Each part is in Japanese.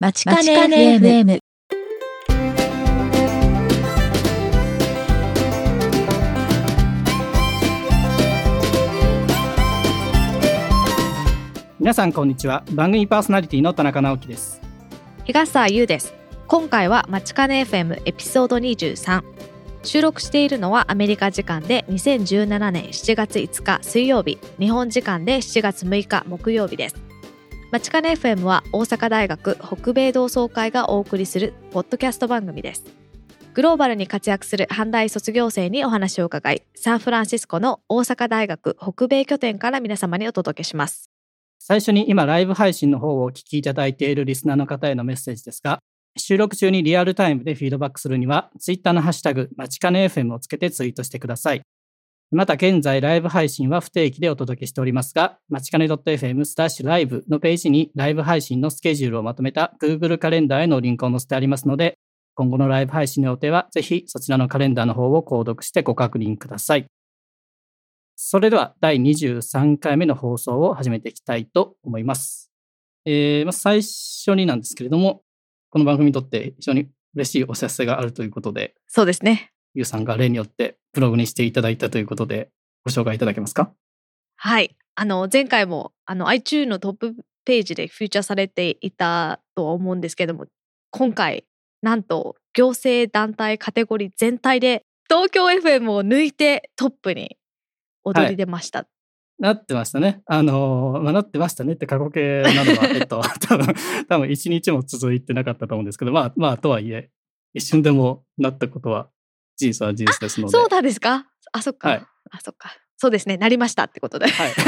まちかね FM。皆さんこんにちは。番組パーソナリティの田中直樹です。東沢優です。今回はまちかね FM エピソード23収録しているのはアメリカ時間で2017年7月5日水曜日。日本時間で7月6日木曜日ですまちかね FM は大阪大学北米同窓会がお送りするポッドキャスト番組です。グローバルに活躍する阪大卒業生にお話を伺い。サンフランシスコの大阪大学北米拠点から皆様にお届けします。最初に今ライブ配信の方をお聞きいただいているリスナーの方へのメッセージですが収録中にリアルタイムでフィードバックするには、ツイッターのハッシュタグ、まちかね FM をつけてツイートしてください。また現在ライブ配信は不定期でお届けしておりますが、まちかね .fm スタッシュライブのページにライブ配信のスケジュールをまとめた Google カレンダーへのリンクを載せてありますので、今後のライブ配信の予定はぜひそちらのカレンダーの方を購読してご確認ください。それでは第23回目の放送を始めていきたいと思います。えーま、最初になんですけれども、この番組にとって非常に嬉しいお知らせがあるということで、そうですねゆうさんが例によってブログにしていただいたということで、ご紹介いただけますか？はい。あの、前回も、あの、iTunes のトップページでフューチャーされていたとは思うんですけども、今回、なんと、行政団体カテゴリー全体で、東京 FM を抜いてトップに躍り出ました。なってましたね。あのーまあ、なってましたねって過去形なのは、えっと、多分、多分一日も続いてなかったと思うんですけど、まあ、まあ、とはいえ、一瞬でもなったことは事実は事実ですので。そうなんですか？あ、そっか。はいあ、そっか。そうですね。なりましたってことで。はい。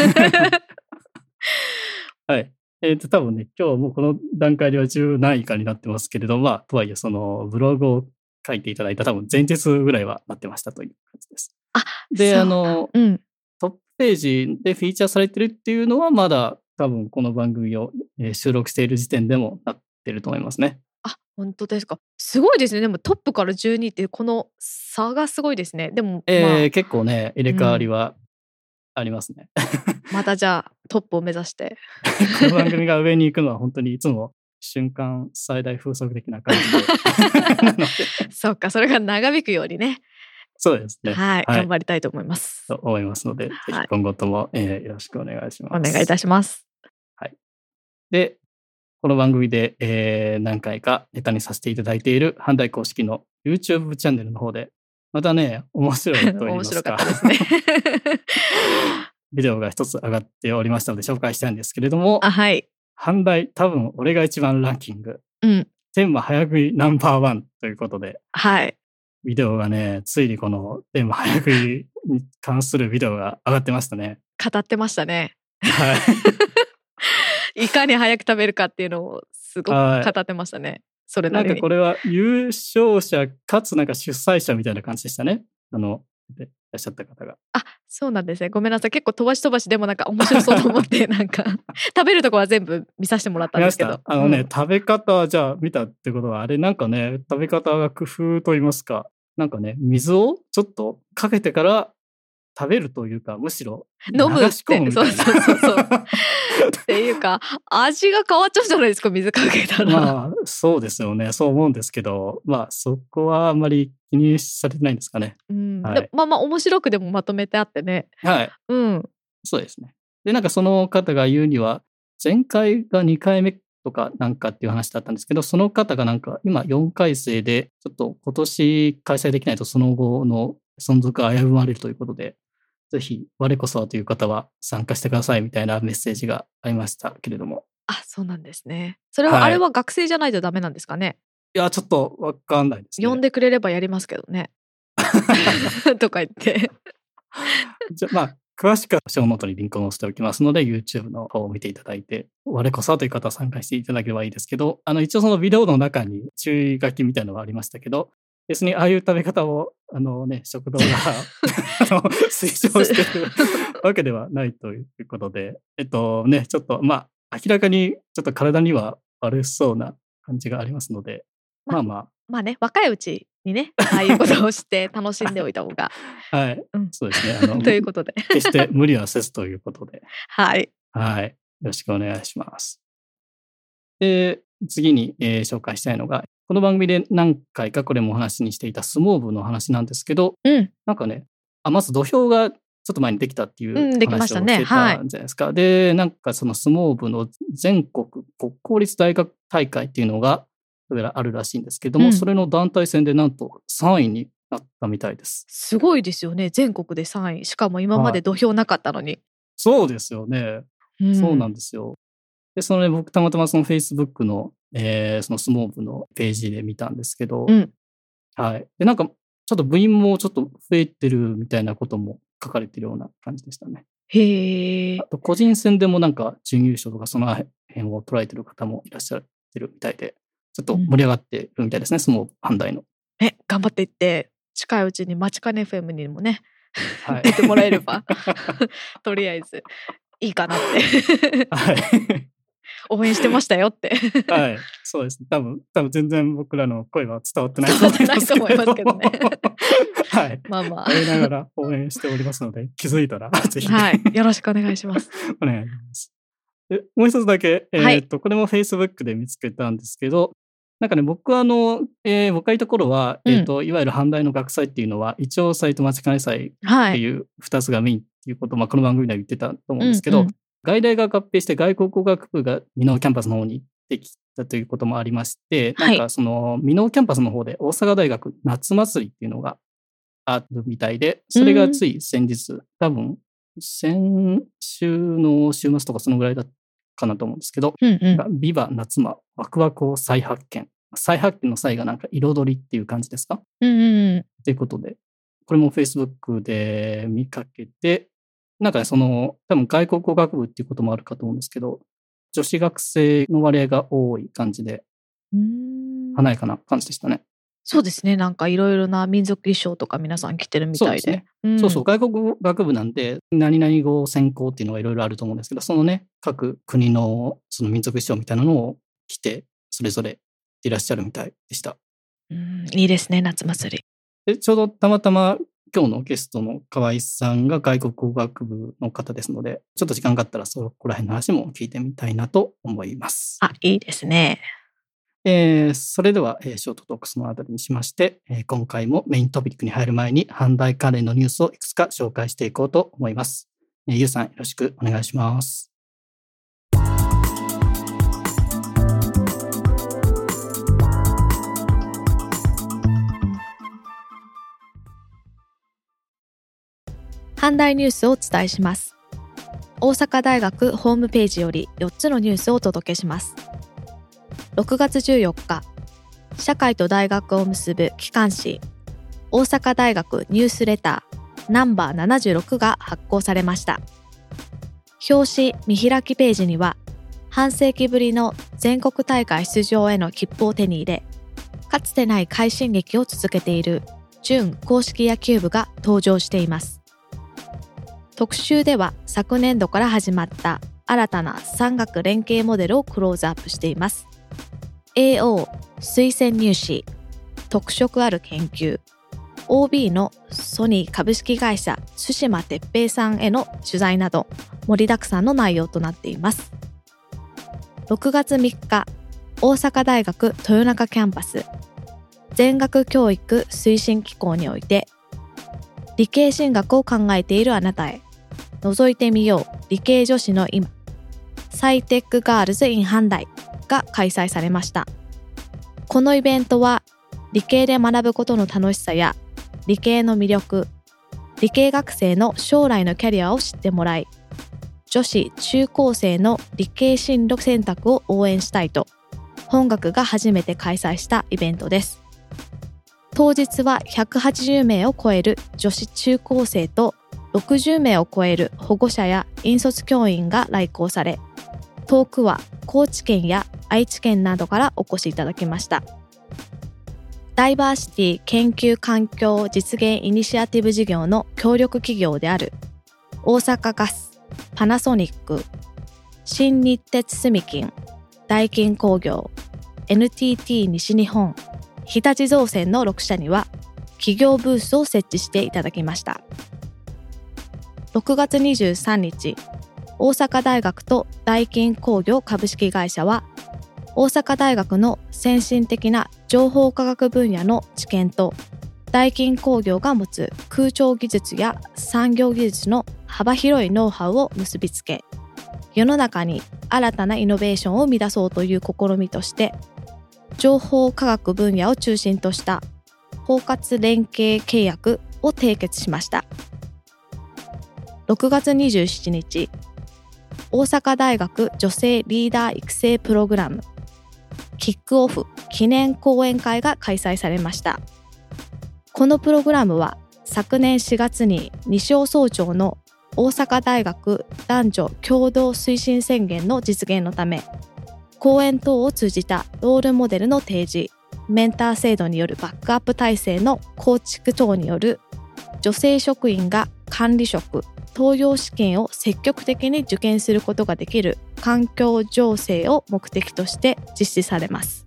はい。えっ、と、多分ね、今日もうこの段階では10何位かになってますけれど、まあ、とはいえ、その、ブログを書いていただいた多分前日ぐらいはなってましたという感じです。あ、で、あの、うん。トップページでフィーチャーされてるっていうのは、まだ多分この番組をえー収録している時点でもなってると思いますね。あ、本当ですか。すごいですね。でもトップから12ってこの差がすごいですね。でも、えーまあ、結構ね、入れ替わりはありますね。またじゃあトップを目指して。この番組が上に行くのは本当にいつも瞬間最大風速的な感じで。そうか、それが長引くようにね、そうですね。はい、はい頑張りたいと思います。と思いますので、はい今後とも、えーよろしくお願いします。お願いいたします。で、この番組で、えー何回かネタにさせていただいている阪大公式の YouTube チャンネルの方で、またね、面白いと言い面ますか 白かったですね。ビデオが一つ上がっておりましたので紹介したいんですけれども、あ、はい。阪大多分俺が一番ランキング、うん。天馬早食いナンバーワンということで、はい。ビデオがね、ついにこの天馬早食いに関するビデオが上がってましたね。語ってましたね。はい。いかに早く食べるかっていうのをすごくはい語ってましたね。それななん。かこれは優勝者かつなんか主催者みたいな感じでしたね。あの、でいらっしゃった方が。あ、そうなんですね。ごめんなさい。結構飛ばし飛ばしでもなんか面白そうと思って、なんか食べるとこは全部見させてもらったんですけどた。あのね、うん食べ方はじゃあ見たってことは、あれなんかね、食べ方が工夫と言いますか、なんかね、水をちょっとかけてから食べるというか、むしろ飲むって。そうそうそうそう っていうか、味が変わっちゃうじゃないですか、水かけたら。まあ、そうですよね。そう思うんですけど、まあ、そこはあんまり気にされてないんですかね。うんはいでまあまあ面白くでもまとめてあってね。はい。うん。そうですね。で、なんかその方が言うには、前回が2回目とかなんかっていう話だったんですけど、その方がなんか今4回生で、ちょっと今年開催できないとその後の存続が危ぶまれるということで、ぜひ我こそはという方は参加してくださいみたいなメッセージがありましたけれども。あ、そうなんですね。それは、はいあれは学生じゃないとダメなんですかね？いや、ちょっとわかんないですね。呼んでくれればやりますけどね。とか言って。じゃまあ、詳しくはショーノートにリンクを載せておきますので、YouTube の方を見ていただいて、我こそはという方は参加していただければいいですけど、あの、一応そのビデオの中に注意書きみたいなのがありましたけど、別にああいう食べ方を、あのね、食堂が 推奨してる わけではないということで、えっとね、ちょっと、まあ、明らかにちょっと体には悪そうな感じがありますので、まあままあね、若いうちにね、ああいうことをして楽しんでおいた方が。あ、はい、うんそうですね。あのということで。決して無理はせずということで、はい。はい。よろしくお願いします。で、次に、えー紹介したいのが、この番組で何回かこれもお話にしていた相撲部の話なんですけど、うん。なんかね、あまず土俵がちょっと前にできたっていううんできま話をしてたんじゃないですか。で、なんかその相撲部の全国国公立大学大会っていうのがあるらしいんですけども、うんそれの団体戦でなんと3位になったみたいです。すごいですよね。全国で3位。しかも今まで土俵なかったのに。そうですよね。んそうなんですよ。で、そのね、僕たまたまその Facebook の、えーその相撲部のページで見たんですけど、うんはい。で、なんか、ちょっと部員もちょっと増えてるみたいなことも書かれてるような感じでしたね。へえあ。と、個人戦でもなんか、準優勝とかその辺を捉えてる方もいらっしゃってるみたいで、ちょっと盛り上がってるみたいですね、相撲反対の。ね、頑張っていって、近いうちにマチカネ FM にもね、はい。出てもらえれば、とりあえずいいかなって。はい。応援してましたよって。はい。そうですね。多分、多分全然僕らの声は伝わってないと思いますけど。ね はい。まあまやりながら応援しておりますので、気づいたら、ぜひ、あ。はい。よろしくお願いします。お願いします。でもう一つだけ、えはいーっと、これも Facebook で見つけたんですけど、なんかね、僕はあの、えー僕がいた頃は、うんえーっと、いわゆる阪大の学祭っていうのは、一応祭と町金祭っはい。ていう二つがメインっていうことを、まあ、この番組では言ってたと思うんですけど、うんうん外大が合併して外国語学部が箕面キャンパスの方にできたということもありまして、はいなんかその箕面キャンパスの方で大阪大学夏祭りっていうのがあるみたいで、それがつい先日、多分先週の週末とかそのぐらいだったかなと思うんですけど、うんうん。ビバ夏間ワクワクを再発見。再発見の彩がなんか彩りっていう感じですか？うんうんうん。ということで、これも Facebook で見かけて、なんかね、その、多分外国語学部っていうこともあるかと思うんですけど、女子学生の割合が多い感じで、華やかな感じでしたね。そうですね。なんかいろいろな民族衣装とか皆さん着てるみたいで。そうそうそう、外国語学部なんで、何々語専攻っていうのがいろいろあると思うんですけど、そのね、各国のその民族衣装みたいなのを着て、それぞれいらっしゃるみたいでした。うんいいですね、夏祭り。で、ちょうどたまたま今日のゲストの河合さんが外国語学部の方ですので、ちょっと時間があったらそこら辺の話も聞いてみたいなと思います。あ、いいですね。えーそれでは、えーショートトークスのあたりにしまして、えー今回もメイントピックに入る前に、阪大関連のニュースをいくつか紹介していこうと思います。えーゆうさん、よろしくお願いします。阪大ニュースをお伝えします。大阪大学ホームページより4つのニュースをお届けします。6月14日、社会と大学を結ぶ機関誌、大阪大学ニュースレターナンバー76が発行されました。表紙見開きページには、半世紀ぶりの全国大会出場への切符を手に入れ、かつてない快進撃を続けている準公式野球部が登場しています。特集では昨年度から始まった新たな産学連携モデルをクローズアップしています。AO 推薦入試特色ある研究 OB のソニー株式会社対馬哲平さんへの取材など盛りだくさんの内容となっています。6月3日大阪大学豊中キャンパス全学教育推進機構において理系進学を考えているあなたへ覗いてみよう。理系女子の今サイテックガールズ in 阪大が開催されました。このイベントは理系で学ぶことの楽しさや理系の魅力理系学生の将来のキャリアを知ってもらい女子中高生の理系進路選択を応援したいと本学が初めて開催したイベントです。当日は180名を超える女子中高生と60名を超える保護者や引率教員が来校され遠くは高知県や愛知県などからお越しいただきました。ダイバーシティ研究環境実現イニシアティブ事業の協力企業である大阪ガスパナソニック新日鉄住金大金工業 NTT 西日本日立造船の6社には企業ブースを設置していただきました。6月23日大阪大学と大金工業株式会社は大阪大学の先進的な情報科学分野の知見と大金工業が持つ空調技術や産業技術の幅広いノウハウを結びつけ世の中に新たなイノベーションを生み出そうという試みとして情報科学分野を中心とした包括連携契約を締結しました6月27日。大阪大学女性リーダー育成プログラム。キックオフ記念講演会が開催されました。このプログラムは昨年4月に西尾総長の大阪大学男女共同推進宣言の実現のため講演等を通じたロールモデルの提示メンター制度によるバックアップ体制の構築等による女性職員が管理職東洋試験を積極的に受験することができる環境情勢を目的として実施されます。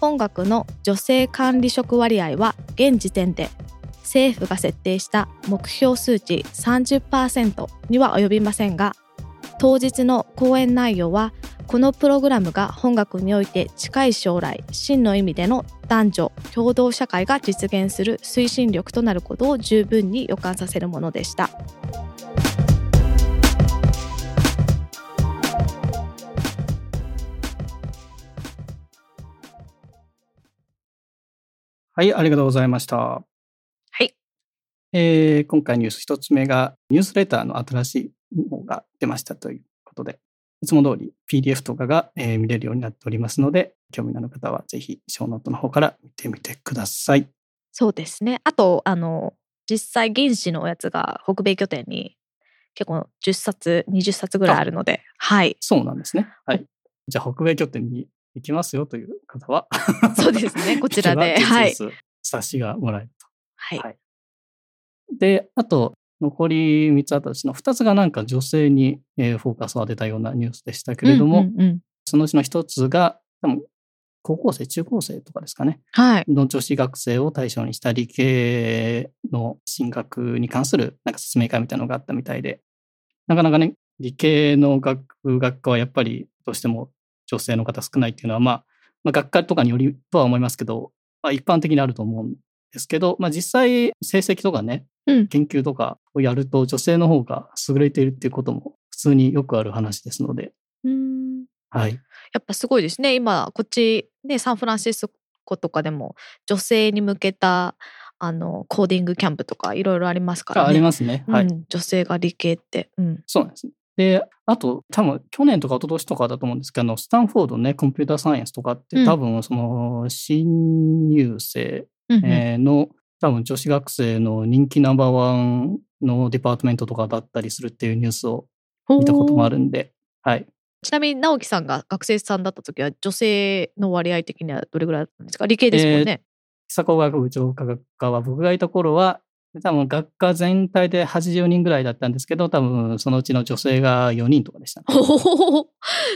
本学の女性管理職割合は現時点で政府が設定した目標数値30%には及びませんが当日の講演内容はこのプログラムが本学において近い将来真の意味での男女共同社会が実現する推進力となることを十分に予感させるものでしたはい、ありがとうございました。はい。えー今回ニュース一つ目が、ニュースレターの新しいが出ましたということで、いつも通り PDF とかが、えー見れるようになっておりますので、興味のある方はぜひ、ショーノートの方から見てみてください。そうですねあとあの実際原子のやつが北米拠点に結構10冊20冊ぐらいあるのではいそうなんですね。はい。じゃあ、北米拠点に行きますよという方は、そうですねこちらではい冊子がもらえると。はい、はいで、あと、残り3つあったうちの2つがなんか女性に、えーフォーカスを当てたようなニュースでしたけれども、うんうんうん。そのうちの1つが、多分高校生、中高生とかですかね、はい。の女子学生を対象にした理系の進学に関するなんか説明会みたいなのがあったみたいで、なかなかね、理系の学学科はやっぱりどうしても女性の方少ないっていうのは、まあ、まあ、学科とかによりとは思いますけど、まあ、一般的にあると思うんですけど、まあ、実際成績とかね、うん研究とかをやると女性の方が優れているっていうことも普通によくある話ですので、うん。はい。やっぱすごいですね。今こっちねサンフランシスコとかでも女性に向けたあのコーディングキャンプとかいろいろありますからね。あありますね。はい。うん、女性が理系って、うん、そうなんですね。で、あと、多分去年とか一昨年とかだと思うんですけど、あのスタンフォードね、コンピューターサイエンスとかって、うん。多分、その、新入生、の、多分女子学生の人気ナンバーワンのデパートメントとかだったりするっていうニュースを見たこともあるんで、はい。ちなみに直樹さんが学生さんだった時は女性の割合的にはどれぐらいだったんですか？理系ですもんね、久工学部超科学科は僕がいた頃は、多分学科全体で80人ぐらいだったんですけど、多分そのうちの女性が4人とかでしたね。ほほほほ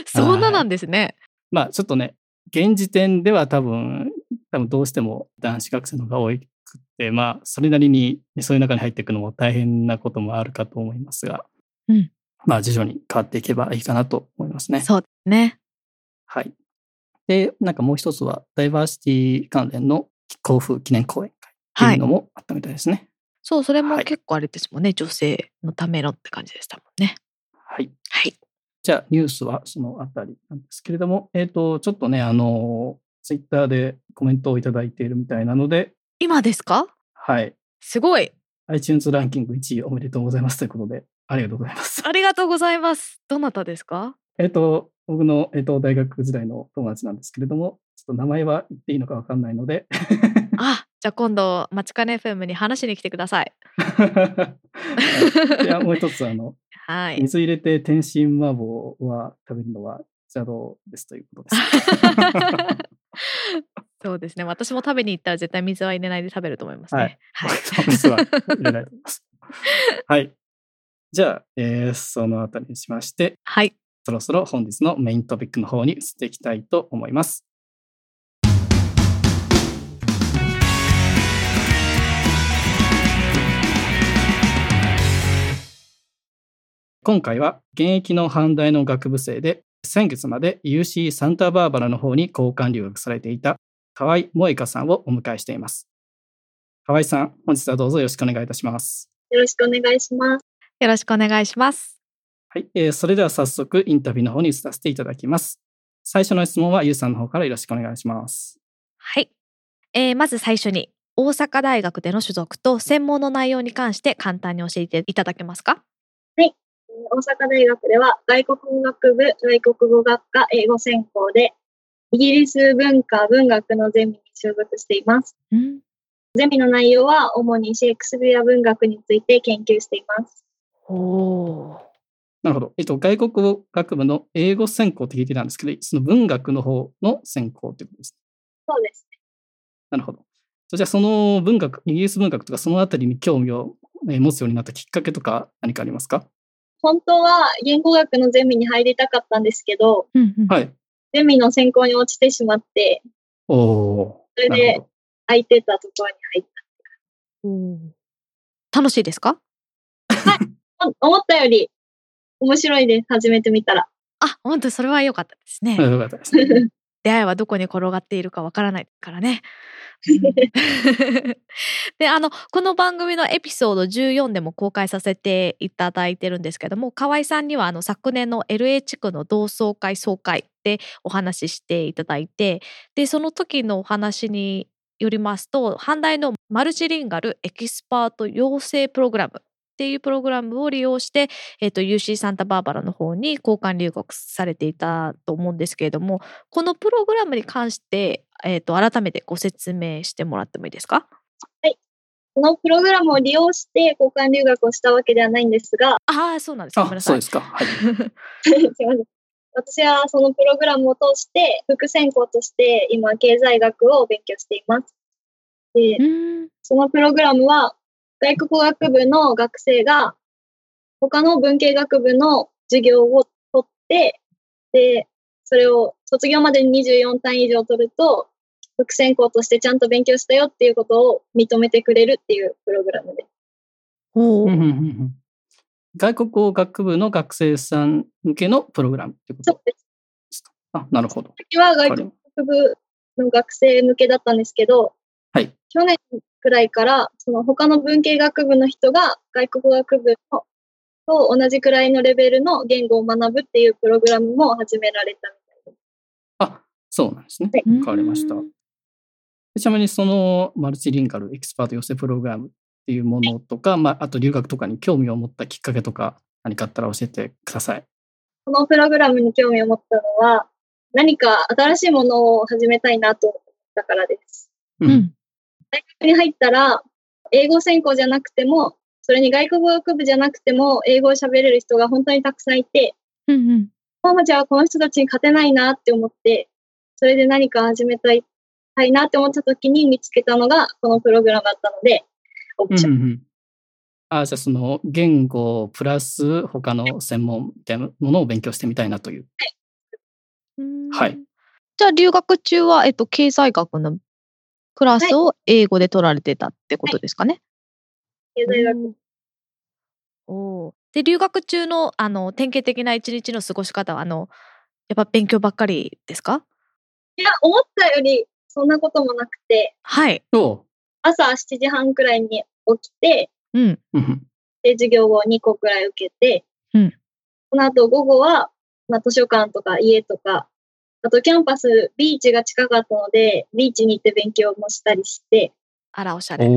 そんななんですね。まあちょっとね、現時点では多分、多分どうしても男子学生の方が多くって、まあそれなりにそういう中に入っていくのも大変なこともあるかと思いますが、うんまあ徐々に変わっていけばいいかなと思いますね。そうですね。はい。で、なんかもう一つはダイバーシティ関連の交付記念講演会っていうのもあったみたいですね。そう、それもはい結構あれですもんね。女性のためのって感じでしたもんね。はい。はい。じゃあニュースはそのあたりなんですけれども、えっ、と、ちょっとね、あの、ツイッターでコメントをいただいているみたいなので、今ですか？はい。すごい。iTunes ランキング1位おめでとうございますということで、ありがとうございます。ありがとうございます。どなたですか？えっと、僕の、えっと、大学時代の友達なんですけれども、ちょっと名前は言っていいのかわかんないので、あ、じゃあ今度、マチカネ FM に話しに来てくださいいや、もう一つ、あの、はい。水入れて天津麻婆は食べるのは邪道ですということです。そうですね。私も食べに行ったら絶対水は入れないで食べると思いますはいね。はい。水は入れないと思います。はい。じゃあ、えーそのあたりにしまして、はい。そろそろ本日のメイントピックの方に移っていきたいと思います。今回は現役の阪大の学部生で先月まで UC サンタバーバラの方に交換留学されていた河合萌香さんをお迎えしています。河合さん、本日はどうぞよろしくお願いいたします。よろしくお願いします。よろしくお願いします。はい、えーそれでは早速インタビューの方に移らせていただきます。最初の質問はゆうさんの方からよろしくお願いします。はい。えーまず最初に、大阪大学での所属と専門の内容に関して簡単に教えていただけますか？大阪大学では外国語学部、外国語学科、英語専攻で、イギリス文化、文学のゼミに所属しています。うん。ゼミの内容は主にシェイクスピア文学について研究しています。おお。なるほど。えっと、外国語学部の英語専攻って聞いてたんですけど、その文学の方の専攻ってことです。そうです。なるほど。じゃあ、その文学、イギリス文学とかそのあたりに興味をえー持つようになったきっかけとか何かありますか？本当は言語学のゼミに入りたかったんですけど、うんうん。はい。ゼミの専攻に落ちてしまって、お。それで。空いてたところに入っおー楽しいですか？た。お思ったより面白いです。始めてみたら。あ、本当それは良かったですね。うんよかったですね。出会いはどこに転がっているかわからないからね。であのこの番組のエピソード14でも公開させていただいてるんですけども河合さんにはあの昨年の LA 地区の同窓会総会でお話ししていただいてでその時のお話によりますと阪大のマルチリンガルエキスパート養成プログラムっていうプログラムを利用して、えー、と UC サンタバーバラの方に交換留学されていたと思うんですけれどもこのプログラムに関して、えー、と改めてご説明してもらってもいいですか？このプログラムを利用して交換留学をしたわけではないんですが、ああそうなんですごめんあ、なさいそうですか。はい。すいません。私はそのプログラムを通して、副専攻として今、経済学を勉強しています。で、うんそのプログラムは、外国語学部の学生が、他の文系学部の授業を取って、で、それを卒業までに24単位以上取ると、副専攻としてちゃんと勉強したよっていうことを認めてくれるっていうプログラムです。おーうんうんうんうん外国語学部の学生さん向けのプログラムってこと？そうです。あ、なるほど。時は外国語学部の学生向けだったんですけど、はい。去年くらいから、その他の文系学部の人が外国語学部のと同じくらいのレベルの言語を学ぶっていうプログラムも始められたみたいです。あ、そうなんですね。はいわかりましたうん。ちなみにそのマルチリンガルエキスパート養成プログラムっていうものとか、まあ、あと留学とかに興味を持ったきっかけとか何かあったら教えてください。このプログラムに興味を持ったのは、何か新しいものを始めたいなと思ったからです。う。うんん大学に入ったら、英語専攻じゃなくても、それに外国語学部じゃなくても、英語を喋れる人が本当にたくさんいて、うんうん。ママじゃあこの人たちに勝てないなって思って、それで何か始めたいたいなって思った時に見つけたのがこのプログラムだったので、応募しましうんうんうん。あじゃあその言語プラス他の専門みたいなものを勉強してみたいなという。うん。はい。じゃあ留学中は、えっと、経済学のクラスを英語で取られてたってことですかね。た経済学おー。で留学中のあの典型的な一日の過ごし方はあのやっぱ勉強ばっかりですか？いや、思ったよりそんなこともなくて、はい。お朝7時半くらいに起きて、うん。うん。うんで、授業を2個くらい受けて、うん。この後午後は、まあ、図書館とか家とか、あとキャンパス、ビーチが近かったので、ビーチに行って勉強もしたりして、あらおしゃれ。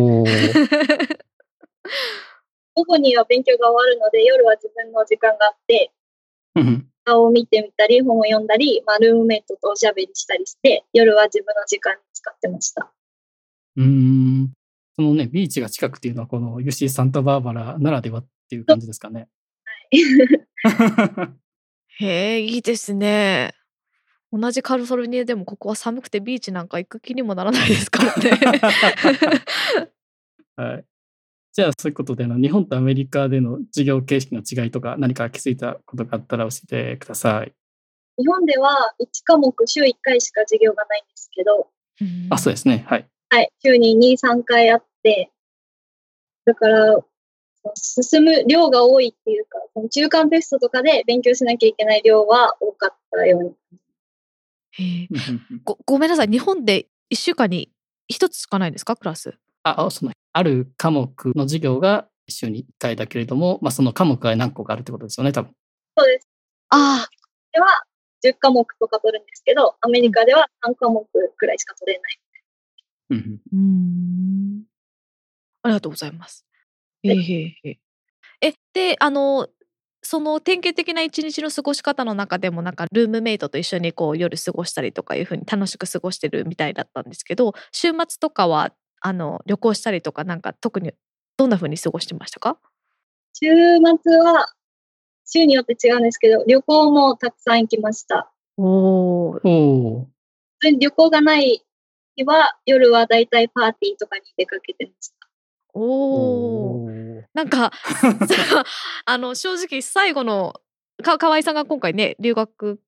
午後には勉強が終わるので、夜は自分の時間があって、顔を見てみたり、本を読んだり、まあ、ルームメイトとおしゃべりしたりして、夜は自分の時間に使ってました。うーんそのね、ビーチが近くっていうのは、この UC サンタバーバラならではっていう感じですかね。へえ、いいですね。同じカリフォルニアでもここは寒くてビーチなんか行く気にもならないですからね。はい。じゃあ、そういうことでの、日本とアメリカでの授業形式の違いとか、何か気づいたことがあったら教えてください。日本では1科目週1回しか授業がないんですけど、あ、そうですね。はい。はい、週に2、3回あって、だから、進む量が多いっていうか、その中間テストとかで勉強しなきゃいけない量は多かったように。ごごめんなさい。日本で1週間に1つしかないんですか？クラス。あ、あその、ある科目の授業が週に1回だけれども、まあ、その科目が何個かあるってことですよね、多分。そうです。あでは10科目とか取るんですけど、アメリカでは3科目くらいしか取れない。うん。あうん。ありがとうございます。へえへえへえ。えであのその典型的な一日の過ごし方の中でもなんかルームメイトと一緒にこう夜過ごしたりとかいうふうに楽しく過ごしてるみたいだったんですけど週末とかはあの旅行したりとかなんか特にどんなふうに過ごしてましたか？週末は週によって違うんですけど、旅行もたくさん行きました。おお旅行がない日は夜はだいたいパーティーとかに出かけてました。ー。おおなんか あの正直最後のか河合さんが今回ね留学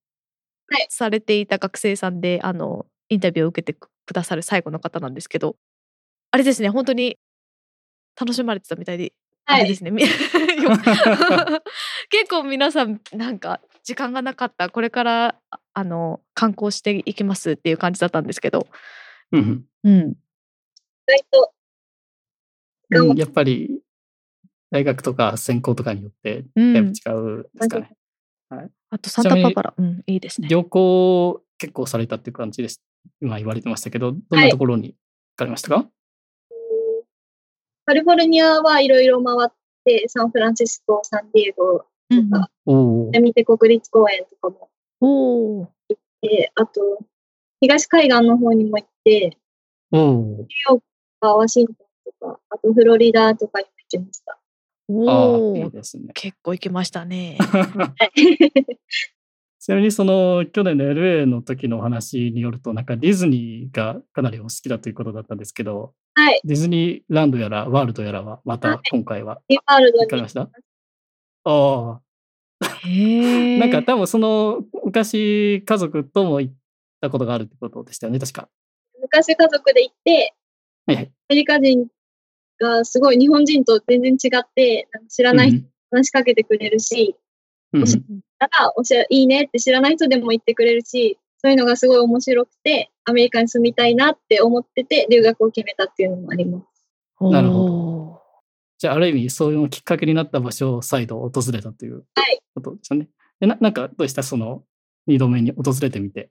はい。されていた学生さんで、あのインタビューを受けてくださる最後の方なんですけどあれですね本当に楽しまれてたみたいで、はい。あれですね 結構皆さんなんか時間がなかったこれからああの観光していきますっていう感じだったんですけど、うん。うん、うん。やっぱり、大学とか専攻とかによって、うん。だいぶ違うんですかね。あとサンタババラ、うん、いいですね。旅行結構されたっていう感じです。今言われてましたけど、どんなところに行かれましたか、カリフォルニアはいろいろ回って、サンフランシスコ、サンディエゴうんとか、おおセミテ国立公園とかもおお行って、あと、東海岸の方にも行って、おおワシントンとか、あとフロリダとかにも行きました。おああ、おいいですね。結構行きましたね。ちなみにその去年の LA の時のお話によると、なんかディズニーがかなりお好きだということだったんですけど、はい。ディズニーランドやらワールドやらは、また今回は行かれました？ああ、へえ。なんか多分その昔家族とも行ったことがあるってことでしたよね、確か。昔家族で行って、はいはい。アメリカ人がすごい日本人と全然違って、なんか知らない人に話しかけてくれるし、うんうんだからおしゃいいねって知らない人でも言ってくれるし、そういうのがすごい面白くて、アメリカに住みたいなって思ってて、留学を決めたっていうのもあります。なるほじゃあ、ある意味、そういうきっかけになった場所を再度訪れたというはいことですよね。でななんか、どうした？その、二度目に訪れてみて。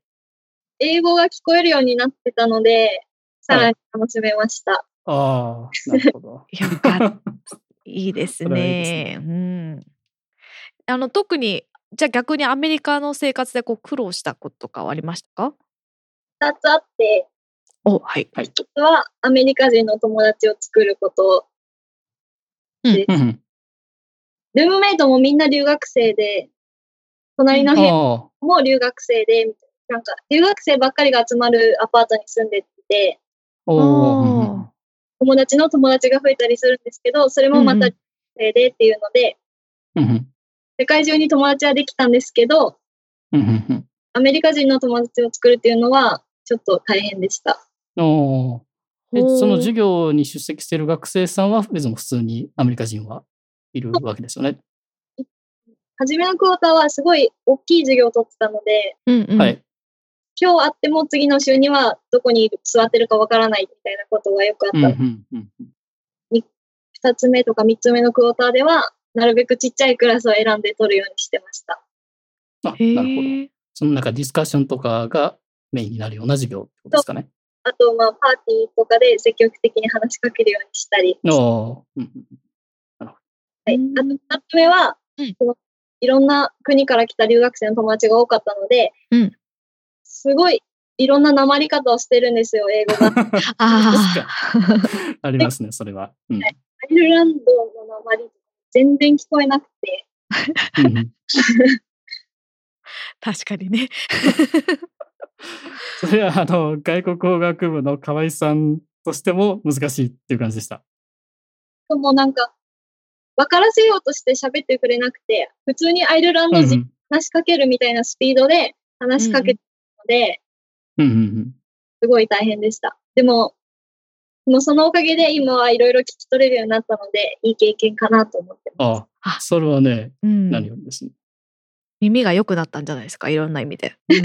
英語が聞こえるようになってたので、さらに楽しめました。ああ、なるほど。よかった。いいですそれはいいですね。うん。あの特にじゃあ逆にアメリカの生活でこう苦労したこととかはありましたか？二つあって、おはい。はい。一つはアメリカ人の友達を作ること。でうんうんルームメイトもみんな留学生で、隣の部屋あも留学生で、なんか留学生ばっかりが集まるアパートに住んでて、あ、おーうんうん友達の友達が増えたりするんですけど、それもまたでっていうので、うんうん。世界中に友達はできたんですけど、うんうんうん。アメリカ人の友達を作るっていうのは、ちょっと大変でした。おー。でその授業に出席している学生さんは、別に普通にアメリカ人はいるわけですよね？初めのクォーターはすごい大きい授業を取ってたので、うんうん。はい。今日会っても次の週にはどこに座ってるかわからないみたいなことがよくあったうんうので、んうんうん二つ目とか三つ目のクォーターでは、なるべくちっちゃいクラスを選んで取るようにしてました。あ、へなるほど。え。そのなんかディスカッションとかがメインになるような授業ってことですかね。あと、まあ、パーティーとかで積極的に話しかけるようにしたり。おーうんうんはい。うんあと、二つ目は、うんそのいろんな国から来た留学生の友達が多かったので、うんすごいいろんな訛り方をしてるんですよ、英語が。あありますね、それは。うんアイルランドの訛り全然聞こえなくて、確かにね。それは、あの、外国語学部の河合さんとしても難しいっていう感じでした。でもなんか、分からせようとして喋ってくれなくて、普通にアイルランド人に話しかけるみたいなスピードで話しかけてで、うんうんうんすごい大変でした。でも、もうそのおかげで今はいろいろ聞き取れるようになったので、いい経験かなと思ってます。ああ、それはね、うん何よりですね。耳が良くなったんじゃないですか？いろんな意味で。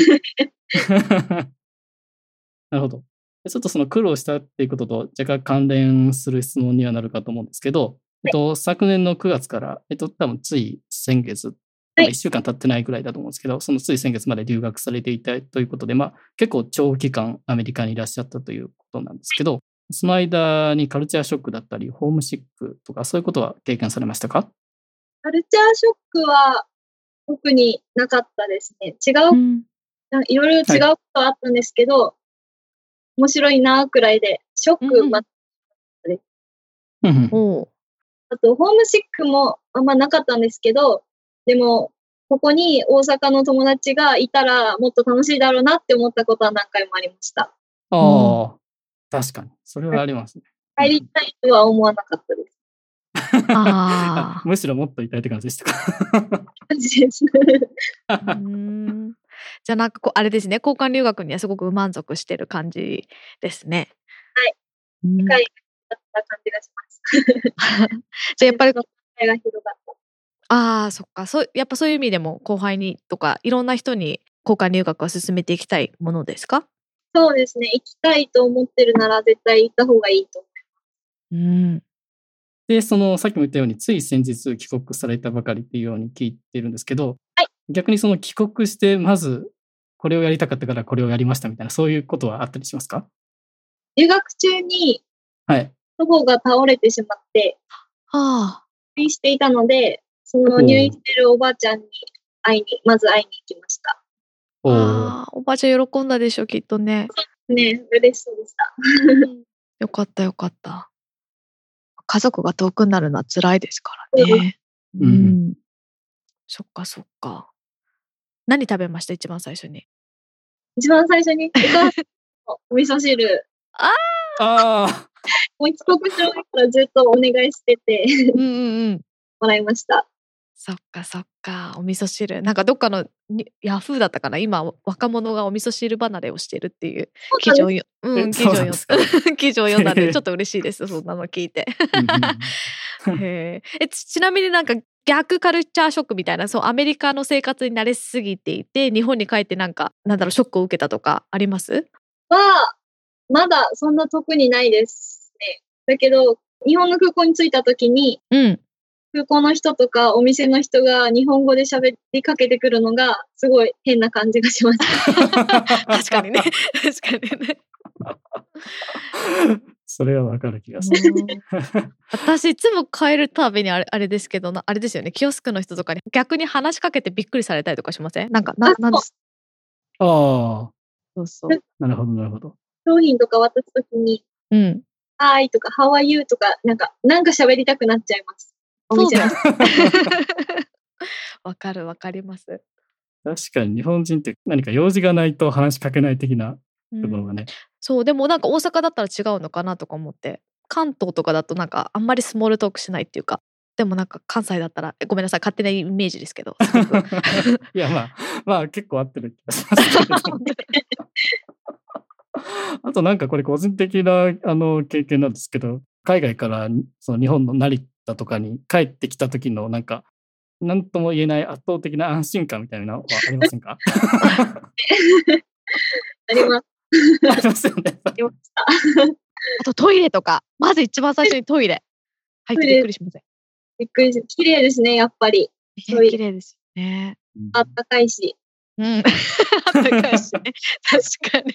なるほど。ちょっとその苦労したっていうことと若干関連する質問にはなるかと思うんですけど、えっと、昨年の9月から、えっと、多分つい先月、はい。1週間経ってないくらいだと思うんですけど、そのつい先月まで留学されていたということで、まあ、結構長期間アメリカにいらっしゃったということなんですけど、その間にカルチャーショックだったり、ホームシックとか、そういうことは経験されましたか？カルチャーショックは特になかったですね。違う、ん。いろい。ろ違うことはあったんですけど、面白いなくらいで、ショック、うんうんまうんうん。あと、ホームシックもあんまなかったんですけど、でも、ここに大阪の友達がいたらもっと楽しいだろうなって思ったことは何回もありました。ああ、確かに。それはありますね。帰りたいとは思わなかったです。あ むしろもっと痛いって感じでしたか。感じです。じゃあなんかこうあれですね交換留学にはすごく満足してる感じですね。はいうん。はいだった感じがします。じゃあやっぱりその考えが広がった。ああそっかそうやっぱそういう意味でも後輩にとかいろんな人に交換留学を進めていきたいものですか？そうですね。行きたいと思ってるなら絶対行った方がいいと思うん。で、その、さっきも言ったように、つい先日帰国されたばかりっていうように聞いてるんですけど、はい逆にその帰国して、まず、これをやりたかったからこれをやりましたみたいな、そういうことはあったりしますか？う。留学中にはい。祖母が倒れてしまって、はあ。入院していたので、その入院してるおばあちゃんに会いに、まず会いに行きました。あーおばあちゃん喜んだでしょきっとね。ね、嬉しそうでした。よかったよかった。家族が遠くなるのは辛いですからね。うんうん。そっかそっか。何食べました一番最初に？一番最初に？お母さんのお味噌汁、ああ、もう帰国する前からずっとお願いしててうんうんうん。もらいました。そっかそっか。お味噌汁。なんかどっかのにヤフーだったかな今若者がお味噌汁離れをしてるっていう記事を読ん 記事を読んだんでちょっと嬉しいです。そんなの聞いて。えちちなみになんか逆カルチャーショックみたいなそうアメリカの生活に慣れすぎていて日本に帰ってなんかなんだろうショックを受けたとかあります？は、まだそんな特にないですね。だけど、日本の空港に着いた時に、うん。空港の人とかお店の人が日本語で喋りかけてくるのがすごい変な感じがします。確かにね。確かにね。それはわかる気がする。私いつも帰るたびにあれあれですけどなあれですよねキオスクの人とかに逆に話しかけてびっくりされたりとかしません？なんかなあなんですああ、そうそう。なるほど、なるほど。商品とか渡すときに、うん。Hi とか How are you とか、なんか、なんか喋りたくなっちゃいます。お店。わかるわかります。確かに日本人って何か用事がないと話しかけない的なうん。ところがね。そうでもなんか大阪だったら違うのかなとか思って。関東とかだとなんかあんまりスモールトークしないっていうか。でもなんか関西だったらえごめんなさい勝手なイメージですけど いや、まあ、まあ結構合ってる気がしますけれどあとなんかこれ個人的なあの経験なんですけど、海外からその日本の成田とかに帰ってきた時のなんか、なんとも言えない圧倒的な安心感みたいなのはありませんか？あります。ありますよね。ありました。あとトイレとかまず一番最初にトイレ入ってびっくりしません？びっくりし綺麗ですね、やっぱり。綺麗ですよねあったかいし。うんあったかいしね 確かに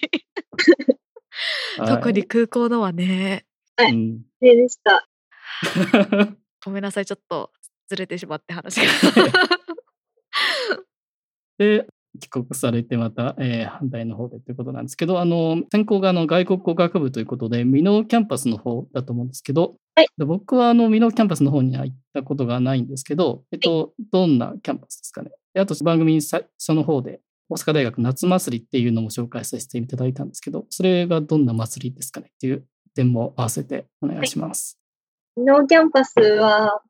特に空港のはねはい。うん綺麗でした。ごめんなさいちょっとずれてしまって話が で、帰国されてまた、えー反対の方でということなんですけど、あの、専攻があの外国語学部ということで、箕面キャンパスの方だと思うんですけど、はいで僕はあの箕面キャンパスの方には行ったことがないんですけど、えっと、どんなキャンパスですかね。であと番組最初の方で、大阪大学夏祭りっていうのも紹介させていただいたんですけど、それがどんな祭りですかねっていう点も合わせてお願いします。箕面キャンパスは、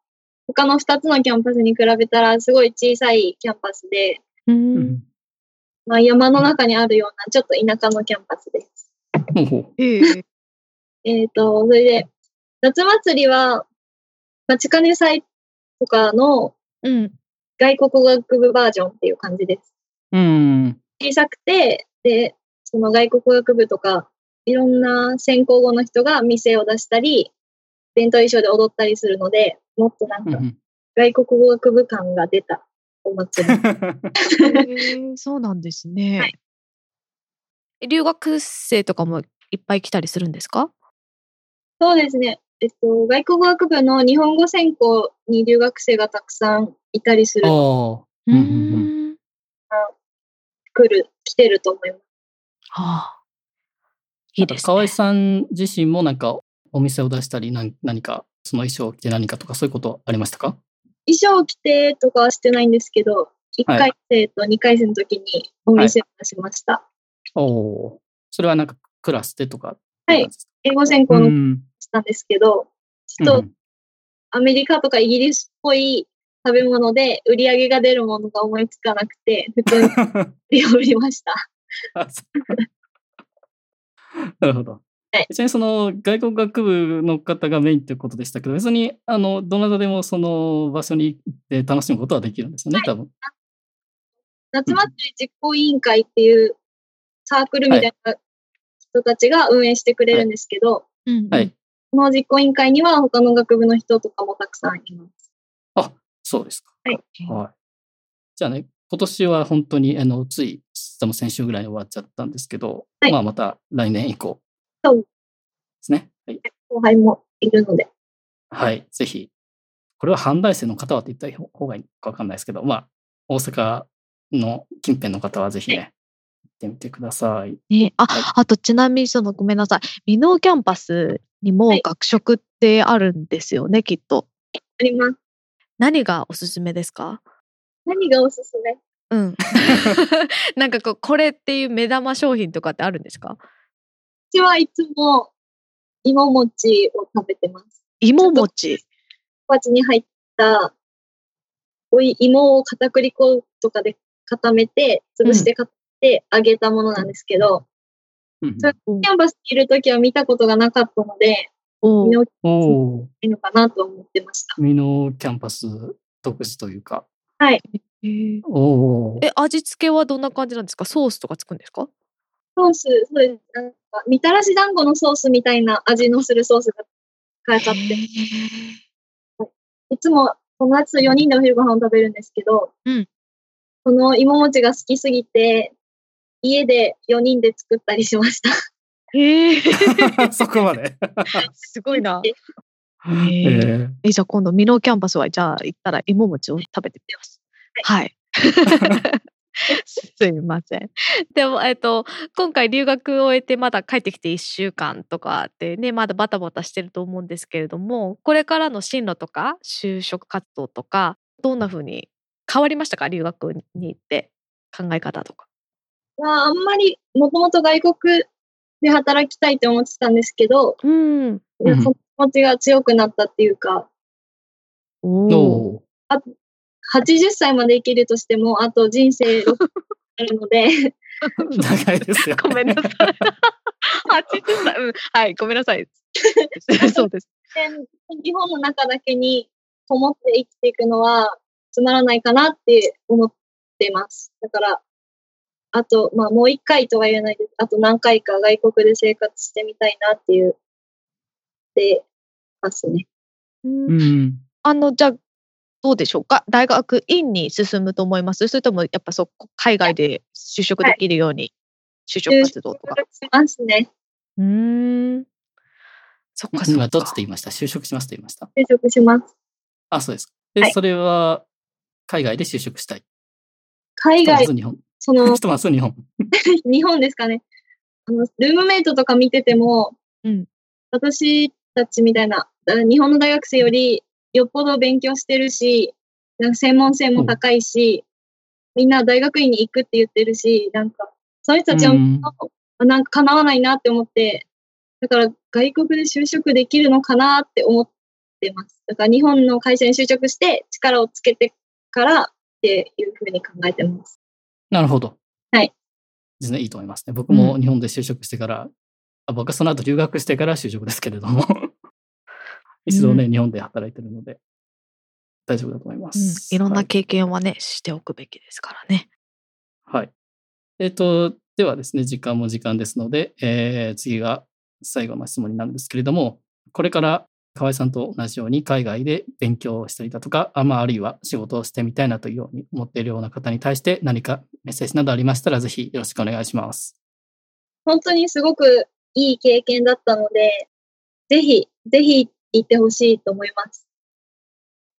他の2つのキャンパスに比べたらすごい小さいキャンパスで、まあ、山の中にあるようなちょっと田舎のキャンパスです。ええ えっ、と、それで、夏祭りは、まちかね祭とかのうん。外国語学部バージョンっていう感じです。うん。小さくて、で、その外国語学部とか、いろんな専攻後の人が店を出したり、伝統衣装で踊ったりするので、もっとなんかうん外国語学部感が出たお祭り。そうなんですね。はい留学生とかもいっぱい来たりするんですか？そうですね。えっと、外国語学部の日本語専攻に留学生がたくさんいたりする、おーうん。来る、来てると思います。はあ。いいです、ね。河合さん自身もなんかお店を出したり何何かその衣装を着て何かとかそういうことありましたか？衣装を着てとかはしてないんですけど、1回生と2回生の時にお店を出しました。おおー。それはなんかクラスでとか？はい。英語専う攻のん。したんですけど、ちょっとアメリカとかイギリスっぽい食べ物で売り上げが出るものが思いつかなくて、普通に 売りました。なるほど。はいちなみにその外国学部の方がメインということでしたけど、別にあのどなたでもその場所に行って楽しむことはできるんですよね、多分。夏祭り実行委員会っていうサークルみたいな人たちが運営してくれるんですけど、はい。この実行委員会には他の学部の人とかもたくさんいます。あ、そうですか。はい。はい。じゃあね、今年は本当にあのつい、多分先週ぐらいに終わっちゃったんですけど、はいまあまた来年以降ですね。はい。後輩もいるので。はい。ぜひ、これは阪大生の方はって言った方がいいかわかんないですけど、まあ、大阪の近辺の方はぜひね、行ってみてください。ね、あ、はいあとちなみにそのごめんなさい。ミノーキャンパスにもはい学食ってあるんですよね、きっと。あります。何がおすすめですか？何がおすすめ？うん。なんかこう、これっていう目玉商品とかってあるんですか？うちはいつも芋餅を食べてます。芋餅？小鉢に入ったおい芋を片栗粉とかで固めて、潰して買って揚げたものなんですけど、うんキャンバスにいるときは見たことがなかったので、お見のおーいいのかなと思ってました。ミノキャンパス独自というか。へーおお。え、味付けはどんな感じなんですか？ソースとかつくんですか？ソース、そうです。なんか、みたらし団子のソースみたいな味のするソースが買えちゃって、いつも友達と4人でお昼ご飯を食べるんですけど、うんこの芋餅が好きすぎて、家で4人で作ったりしました。へえ。そこまで。すごいな。ええじゃあ今度ミノーキャンパスはじゃあ行ったら芋餅を食べてみます。はい。すいません。でも、えっと、今回留学を終えてまだ帰ってきて1週間とかってね、まだバタバタしてると思うんですけれども、これからの進路とか就職活動とか、どんな風に変わりましたか？留学に行って考え方とか。まあ、あんまり、もともと外国で働きたいって思ってたんですけど、うん。気持ちが強くなったっていうか、おーおー80歳まで生きるとしても、あと人生6年あるので、長いですよ、ね。ごめんなさい。80歳。うん。はい、ごめんなさい。そうです。日本の中だけにこもって生きていくのはつまらないかなって思ってます。だから、あと、まあもう一回とは言えないです。あと何回か外国で生活してみたいなっていう、でますね。うんうん。あの、じゃあ、どうでしょうか？大学院に進むと思います？それとも、やっぱそこ、海外で就職できるように、就職活動とか？しますね。うーん。そっかそっか。今どっちと言いました？就職しますと言いました？就職します。あ、そうですか。で、はいそれは海外で就職したい？海外日本。そのひ、とまず日本。日本ですかね。あの、ルームメイトとか見てても、うん私たちみたいな、あ日本の大学生よりよっぽど勉強してるし、なんか専門性も高いし、みんな大学院に行くって言ってるし、なんか、その人たちを見ると、あなんか叶わないなって思って、だから外国で就職できるのかなって思ってます。だから日本の会社に就職して力をつけてからっていうふうに考えてます。なるほど。はい。ですね、いいと思いますね。僕も日本で就職してから、あ僕はその後留学してから就職ですけれども、一度ね、うん日本で働いてるので、大丈夫だと思いまうんす。いろんはな経験はね、しておくべきですからね。はい。えっ、と、ではですね、時間も時間ですので、えー次が最後の質問になるんですけれども、これから河合さんと同じように海外で勉強をしたりだとか、あまあ、あるいは仕事をしてみたいなというように思っているような方に対して何かメッセージなどありましたら、ぜひよろしくお願いします。本当にすごくいい経験だったので、ぜひ、ぜひ行ってほしいと思います。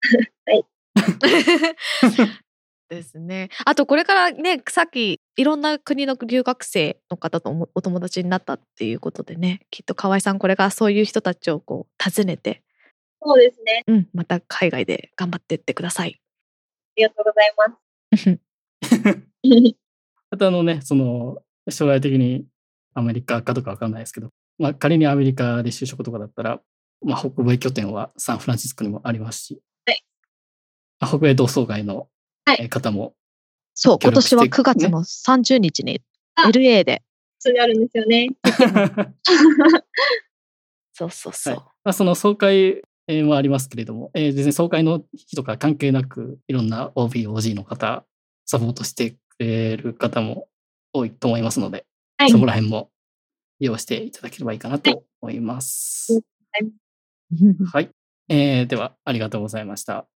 ですね。あとこれからねさっきいろんな国の留学生の方とおお友達になったっていうことでねきっと河合さんこれからそういう人たちをこう訪ねて、そうですね。うん、また海外で頑張ってってください。ありがとうございます。あとあのね、その、将来的にアメリカかどうかわかんないですけど、まあ仮にアメリカで就職とかだったら、まあ北米拠点はサンフランシスコにもありますし、はい。まあ北米同窓会の方も、そう今年は9月の30日にあ。LA で、それあるんですよね。そうそうそう、はい。まあ、その総会えーもありますけれども、えー全然総会の日とか関係なく、いろんな OB、OG の方、サポートしてくれる方も多いと思いますので、はい。そこら辺も利用していただければいいかなと思います。はい。えーでは、ありがとうございました。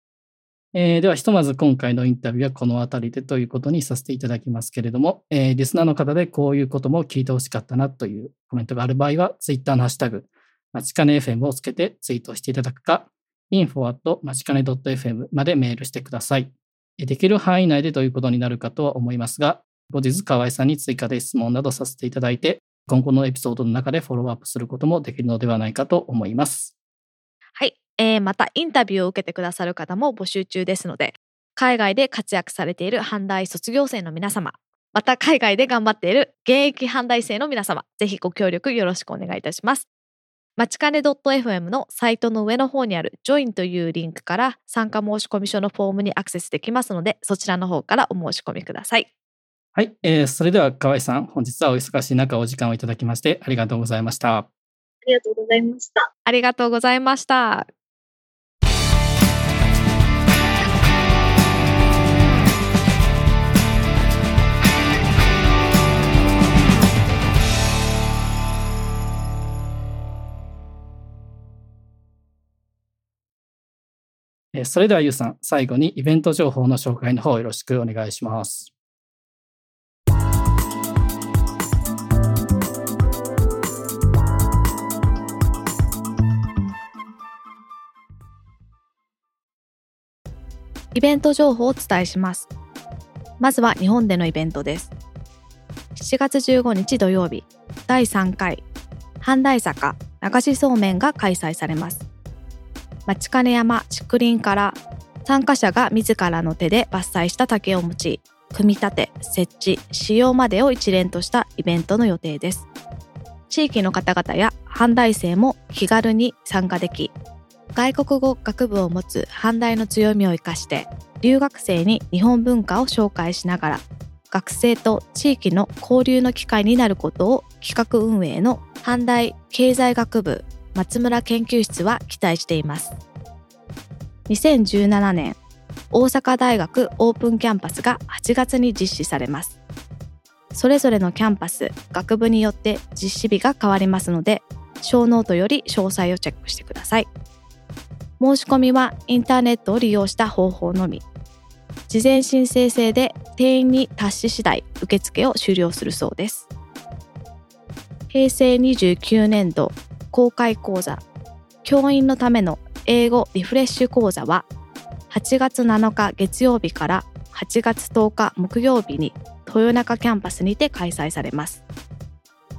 えーでは、ひとまず今回のインタビューはこの辺りでということにさせていただきますけれども、えーリスナーの方でこういうことも聞いてほしかったなというコメントがある場合は、ツイッターのハッシュタグ、まちかね FM をつけてツイートしていただくか、info@ まちかね .fm までメールしてください。できる範囲内でということになるかとは思いますが、後日河合さんに追加で質問などさせていただいて、今後のエピソードの中でフォローアップすることもできるのではないかと思います。はい、えーまたインタビューを受けてくださる方も募集中ですので海外で活躍されている阪大卒業生の皆様また海外で頑張っている現役阪大生の皆様ぜひご協力よろしくお願いいたします。まちかね .fm のサイトの上の方にある Join というリンクから参加申し込み書のフォームにアクセスできますのでそちらの方からお申し込みください。はい、えーそれでは河合さん、本日はお忙しい中お時間をいただきましてありがとうございました。ありがとうございました。ありがとうございましたえーそれではゆうさん、最後にイベント情報の紹介の方よろしくお願いします。イベント情報をお伝えします。まずは日本でのイベントです。7月15日土曜日、第3回、阪大坂流しそうめんが開催されます。町金山竹林から参加者が自らの手で伐採した竹を用い、組み立て、設置、使用までを一連としたイベントの予定です。地域の方々や阪大生も気軽に参加でき、外国語学部を持つ阪大の強みを生かして留学生に日本文化を紹介しながら学生と地域の交流の機会になることを企画運営の阪大経済学部松村研究室は期待しています。2017年大阪大学オープンキャンパスが8月に実施されます。それぞれのキャンパス学部によって実施日が変わりますのでショーノートより詳細をチェックしてください。申し込みはインターネットを利用した方法のみ。事前申請制で定員に達し次第受付を終了するそうです。平成29年度公開講座教員のための英語リフレッシュ講座は8月7日月曜日から8月10日木曜日に豊中キャンパスにて開催されます。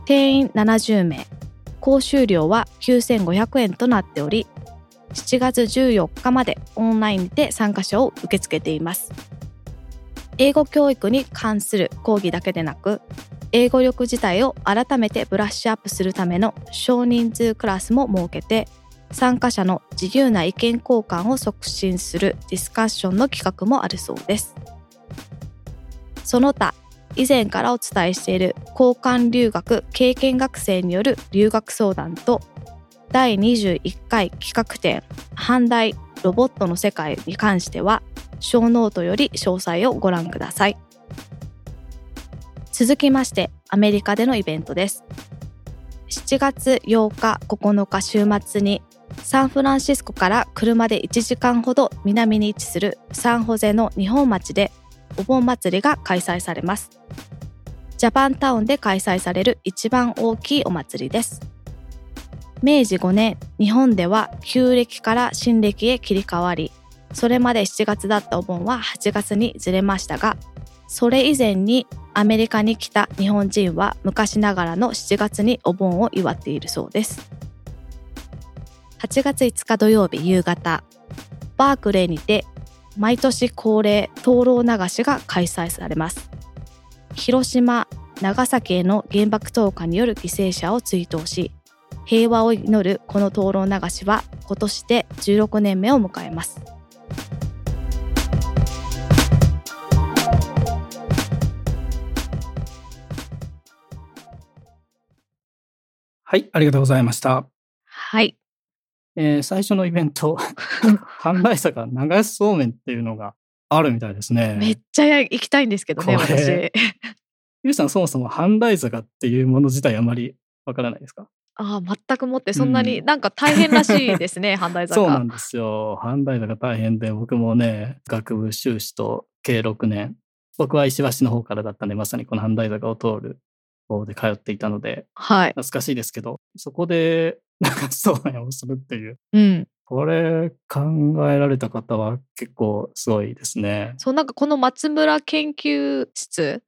定員70名、講習料は9500円となっており、7月14日までオンラインで参加者を受け付けています。英語教育に関する講義だけでなく、英語力自体を改めてブラッシュアップするための少人数クラスも設けて、参加者の自由な意見交換を促進するディスカッションの企画もあるそうです。その他、以前からお伝えしている交換留学経験学生による留学相談と第21回企画展阪大ロボットの世界に関してはショーノートより詳細をご覧ください。続きましてアメリカでのイベントです。7月8日9日週末にサンフランシスコから車で1時間ほど南に位置するサンホゼの日本町でお盆祭りが開催されます。ジャパンタウンで開催される一番大きいお祭りです。明治5年日本では旧暦から新暦へ切り替わりそれまで7月だったお盆は8月にずれましたがそれ以前にアメリカに来た日本人は昔ながらの7月にお盆を祝っているそうです。8月5日土曜日夕方バークレーにて毎年恒例灯籠流しが開催されます。広島長崎への原爆投下による犠牲者を追悼し平和を祈るこの灯籠流しは今年で16年目を迎えますはい、ありがとうございました。はいえー最初のイベント、阪大坂流しそうめんっていうのがあるみたいですね。めっちゃや行きたいんですけどね私ゆうさんそもそも阪大坂っていうもの自体あまりわからないですか？ああ全くもってそんなに、うん。なんか大変らしいですね阪大坂そうなんですよ。阪大坂大変で、僕もね、学部修士と計6年、僕は石橋の方からだったんで、まさにこの阪大坂を通る方で通っていたので、はい。懐かしいですけど、そこで流しそうめんをするっていう、うん。これ考えられた方は結構すごいですね。そうなんかこの松村研究室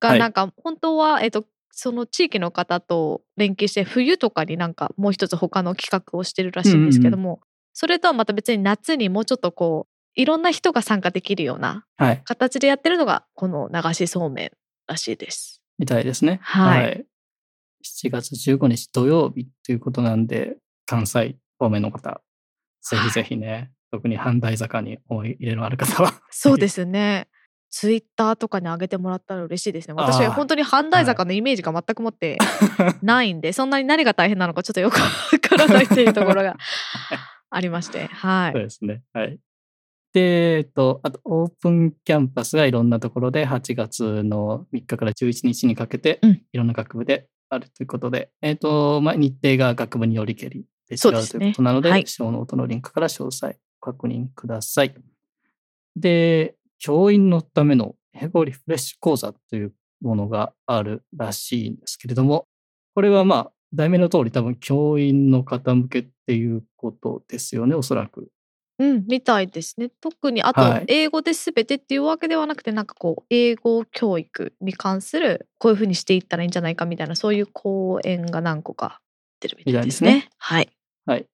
はい。がなんか本当は、えっとその地域の方と連携して冬とかになんかもう一つ他の企画をしてるらしいんですけども、それとはまた別に夏にもうちょっとこういろんな人が参加できるようなはい。形でやってるのがこの流しそうめんらしいです。みたいですね。はい7月15日土曜日ということなんで、関西方面の方、ぜひぜひね、特に阪大坂に思い入れのある方は。そうですね。ツイッターとかに上げてもらったら嬉しいですね。私は本当に阪大坂のイメージが全く持って ないんで、そんなに何が大変なのかちょっとよくわからないっていうところが ありまして、はそうい。ですね。はい。で、えっと、あと、オープンキャンパスがいろんなところで8月の3日から11日にかけてうん、いろんな学部であるということで、えっと、まあ、日程が学部によりけりで違うとそうですねいうことなので、はいショーノートのリンクから詳細確認ください。で、教員のための英語リフレッシュ講座というものがあるらしいんですけれども、これはまあ、題名の通り多分教員の方向けっていうことですよね、おそらく。うん、みたいですね。特に、あとはい、英語で全てっていうわけではなくて、なんかこう、英語教育に関する、こういうふうにしていったらいいんじゃないかみたいな、そういう講演が何個か出るみたいですね。いですはい。はい。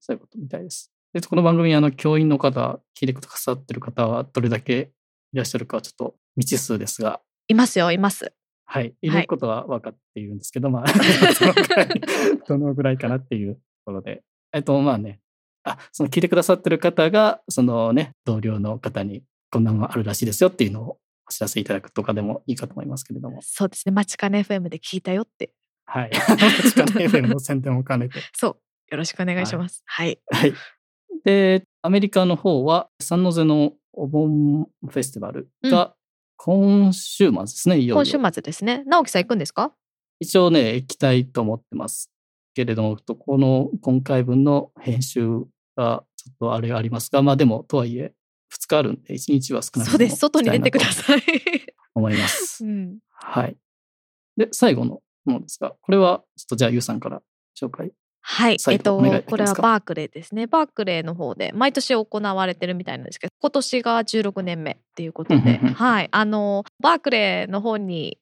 そういうことみたいです。で、この番組、あの、教員の方、聞いてくださってる方は、どれだけいらっしゃるかはちょっと未知数ですが、いますよ、います。はい。いはいることは分かっているんですけど、まあ、どのぐらい、かなっていう ところで。えっと、まあね、あ、その聞いてくださってる方が、そのね、同僚の方に、こんなのがあるらしいですよっていうのをお知らせいただくとかでもいいかと思いますけれども。そうですね。マチカネ FM で聞いたよって。はい。確かに FM の宣伝を兼ねて。そう。よろしくお願いします。はい。はい。で、アメリカの方は、サンノゼのお盆フェスティバルが今週末ですね、いよいよ今週末ですね。直樹さん行くんですか？一応ね、行きたいと思ってます。けれども、とこの今回分の編集がちょっとあれありますが、まあでも、とはいえ、2日あるんで、1日は少なくそうです。外に出てくだい。さい。思います。うん。はい。で、最後のものですが、これは、ちょっとじゃあ、ゆうさんから紹介。はい。えっと、これはバークレーですね。バークレーの方で、毎年行われてるみたいなんですけど、今年が16年目っていうことで、うんうんうんはい。あの、バークレーの方に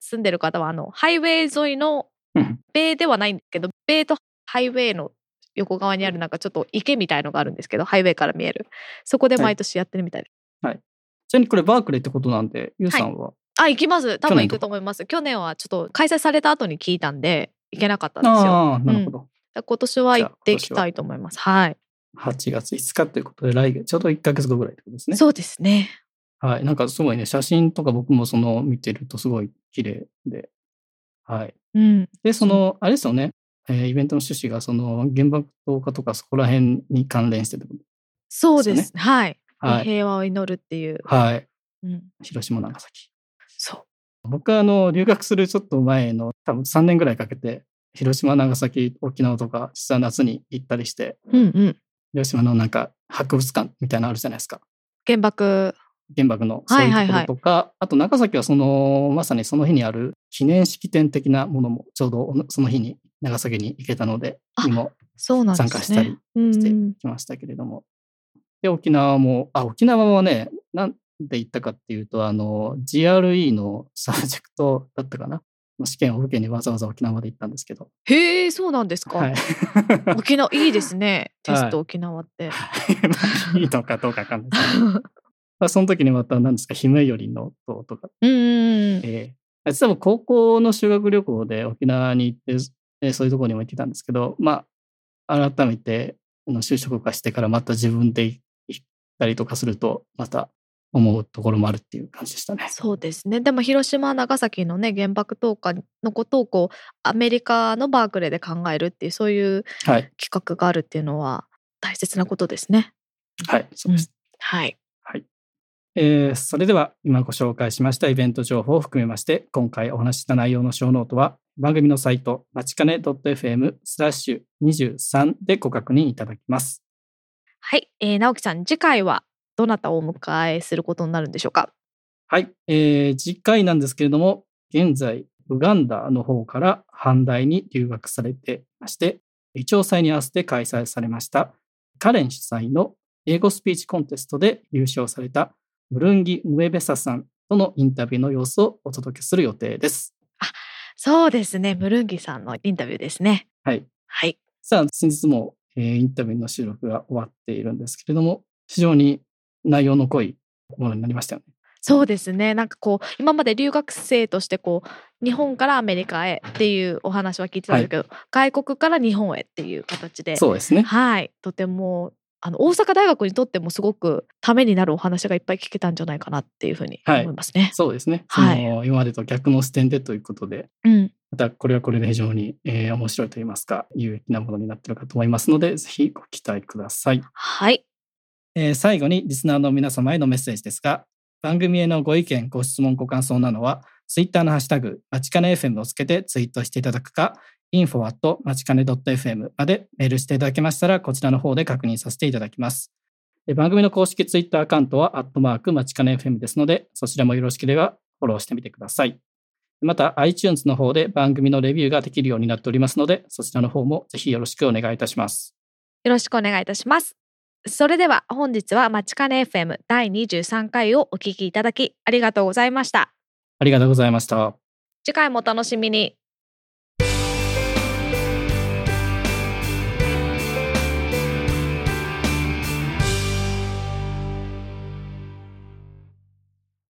住んでる方は、あの、ハイウェイ沿いの、うんベイではないんですけど、ベイとハイウェイの横側にあるなんかちょっと池みたいのがあるんですけど、ハイウェイから見える。そこで毎年やってるみたいです。ちなみにこれ、バークレーってことなんで、ゆうさんは、あ、行きます。多分行くと思います。去年はちょっと開催された後に聞いたんで、行けなかったんですよ。ああ、なるほど。だから今年は行っていきたいと思います。はい。8月5日ということで、来月、ちょうど1ヶ月後ぐらいってことですね。そうですね。はい。なんかすごいね、写真とか僕もその見てるとすごい綺麗で。はい。うん。で、その、あれですよね。えーイベントの趣旨がその原爆投下とかそこら辺に関連してて。そうです。ですはい、はい。平和を祈るっていう。はい。うん。広島、長崎。そう。僕はあの、留学するちょっと前の多分3年ぐらいかけて、広島、長崎、沖縄とか、実は夏に行ったりして、うんうん。広島のなんか博物館みたいなのあるじゃないですか。原爆。原爆のそういうところとか、あと長崎はその、まさにその日にある記念式典的なものもちょうどその日に長崎に行けたので、あにもそうなんですね。参加したりうんしてうんきましたけれども。で、沖縄も、あ、沖縄はね、なんで行ったかっていうと、あの、GRE の Subject だったかな。試験を受けにわざわざ沖縄まで行ったんですけど。へえ、そうなんですか。はい。沖縄いいですね。テスはいト沖縄って。いいのかどうかわかんないですけど。まあその時にまた何ですか、姫よりの塔とかうん。えー、実は僕高校の修学旅行で沖縄に行って、えーそういうところにも行ってたんですけど、まあ、改めてあの就職化してからまた自分で行ったりとかすると、また思うところもあるっていう感じでしたね。そうですね。でも広島、長崎のね、原爆投下のことをこう、アメリカのバークレーで考えるっていう、そういうはい。企画があるっていうのは大切なことですね。はい。そうです。はい。はい。えーそれでは今ご紹介しましたイベント情報を含めまして、今回お話しした内容のショーノートは番組のサイト、まちかね .fm スラッシュ23でご確認いただけます。はい。えー、直樹さん、次回はどなたをお迎えすることになるんでしょうか？はい、えー次回なんですけれども、現在、ウガンダの方から阪大に留学されてまして、異調祭に合わせて開催されました、カレン主催の英語スピーチコンテストで優勝されたムルンギ・ムエベサさんとのインタビューの様子をお届けする予定です。そうですね。ムルンギさんのインタビューですね。はい。はい。さあ、先日も、えーインタビューの収録が終わっているんですけれども、非常に内容の濃いものになりましたよね。そうですね。なんかこう、今まで留学生としてこう、日本からアメリカへっていうお話は聞いてたんですけど、外国から日本へっていう形で、そうですね。はい。とても、あの、大阪大学にとってもすごくためになるお話がいっぱい聞けたんじゃないかなっていうふうにはい思いますね。そうですね。はいその今までと逆の視点でということで、うん。またこれはこれで非常に、えー面白いといいますか、有益なものになっているかと思いますので、ぜひご期待ください。はい。えー最後にリスナーの皆様へのメッセージですが、番組へのご意見、ご質問、ご感想などは、ツイッターのハッシュタグ、まちかね FM をつけてツイートしていただくか、info at まちかね .fm までメールしていただけましたら、こちらの方で確認させていただきます。番組の公式ツイッターアカウントは、アットマークまちかね FM ですので、そちらもよろしければフォローしてみてください。また、iTunes の方で番組のレビューができるようになっておりますので、そちらの方もぜひよろしくお願いいたします。よろしくお願いいたします。それでは本日はまちかね FM 第23回をお聞きいただきありがとうございました。ありがとうございました。次回もお楽しみに。